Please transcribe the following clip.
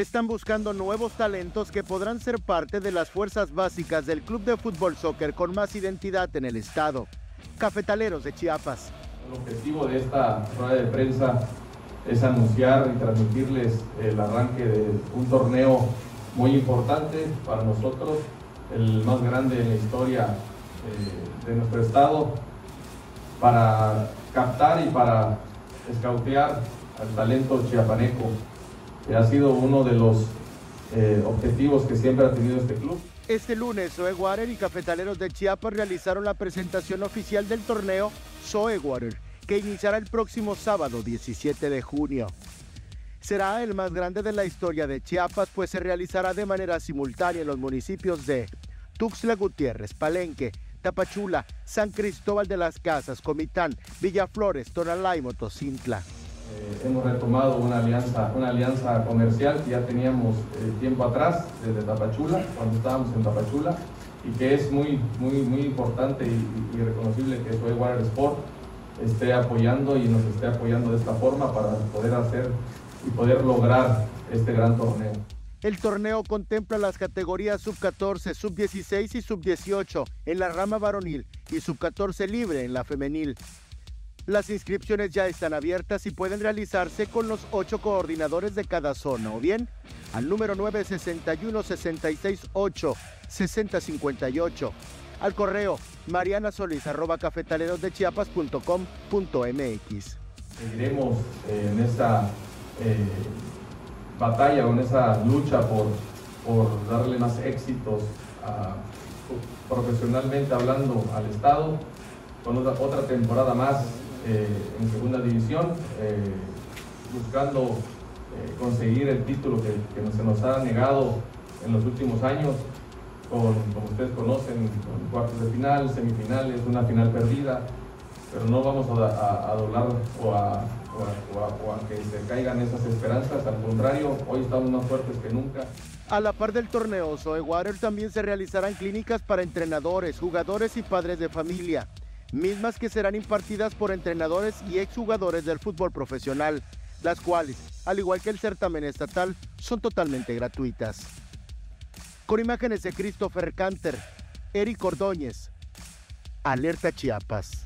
están buscando nuevos talentos que podrán ser parte de las fuerzas básicas del club de fútbol soccer con más identidad en el estado. Cafetaleros de Chiapas. El objetivo de esta rueda de prensa es anunciar y transmitirles el arranque de un torneo muy importante para nosotros, el más grande en la historia eh, de nuestro estado, para captar y para escautear al talento chiapaneco, que ha sido uno de los eh, objetivos que siempre ha tenido este club. Este lunes, Zoe Water y Cafetaleros de Chiapas realizaron la presentación oficial del torneo Zoe Water, que iniciará el próximo sábado 17 de junio. Será el más grande de la historia de Chiapas, pues se realizará de manera simultánea en los municipios de Tuxtla Gutiérrez, Palenque, Tapachula, San Cristóbal de las Casas, Comitán, Villaflores, Tonalá y Motocintla. Eh, hemos retomado una alianza, una alianza comercial que ya teníamos eh, tiempo atrás, desde Tapachula, cuando estábamos en Tapachula, y que es muy, muy, muy importante y, reconocible que Soy Water Sport esté apoyando y nos esté apoyando de esta forma para poder hacer y poder lograr este gran torneo. El torneo contempla las categorías sub-14, sub-16 y sub-18 en la rama varonil y sub-14 libre en la femenil. Las inscripciones ya están abiertas y pueden realizarse con los ocho coordinadores de cada zona o bien al número 961 668 6058 al correo mariana solís arroba cafetalerosdechiapas.com.mx. Seguiremos en esta eh, batalla o en esa lucha por, darle más éxitos profesionalmente hablando al Estado con otra, temporada más en segunda división, eh, buscando eh, conseguir el título que, se nos ha negado en los últimos años, con, como ustedes conocen, con cuartos de final, semifinales, una final perdida, pero no vamos a, doblar o a, que se caigan esas esperanzas, al contrario, hoy estamos más fuertes que nunca. A la par del torneo, Zoe Water también se realizarán clínicas para entrenadores, jugadores y padres de familia mismas que serán impartidas por entrenadores y exjugadores del fútbol profesional, las cuales, al igual que el certamen estatal, son totalmente gratuitas. Con imágenes de Christopher Canter, Eric Ordóñez, Alerta Chiapas.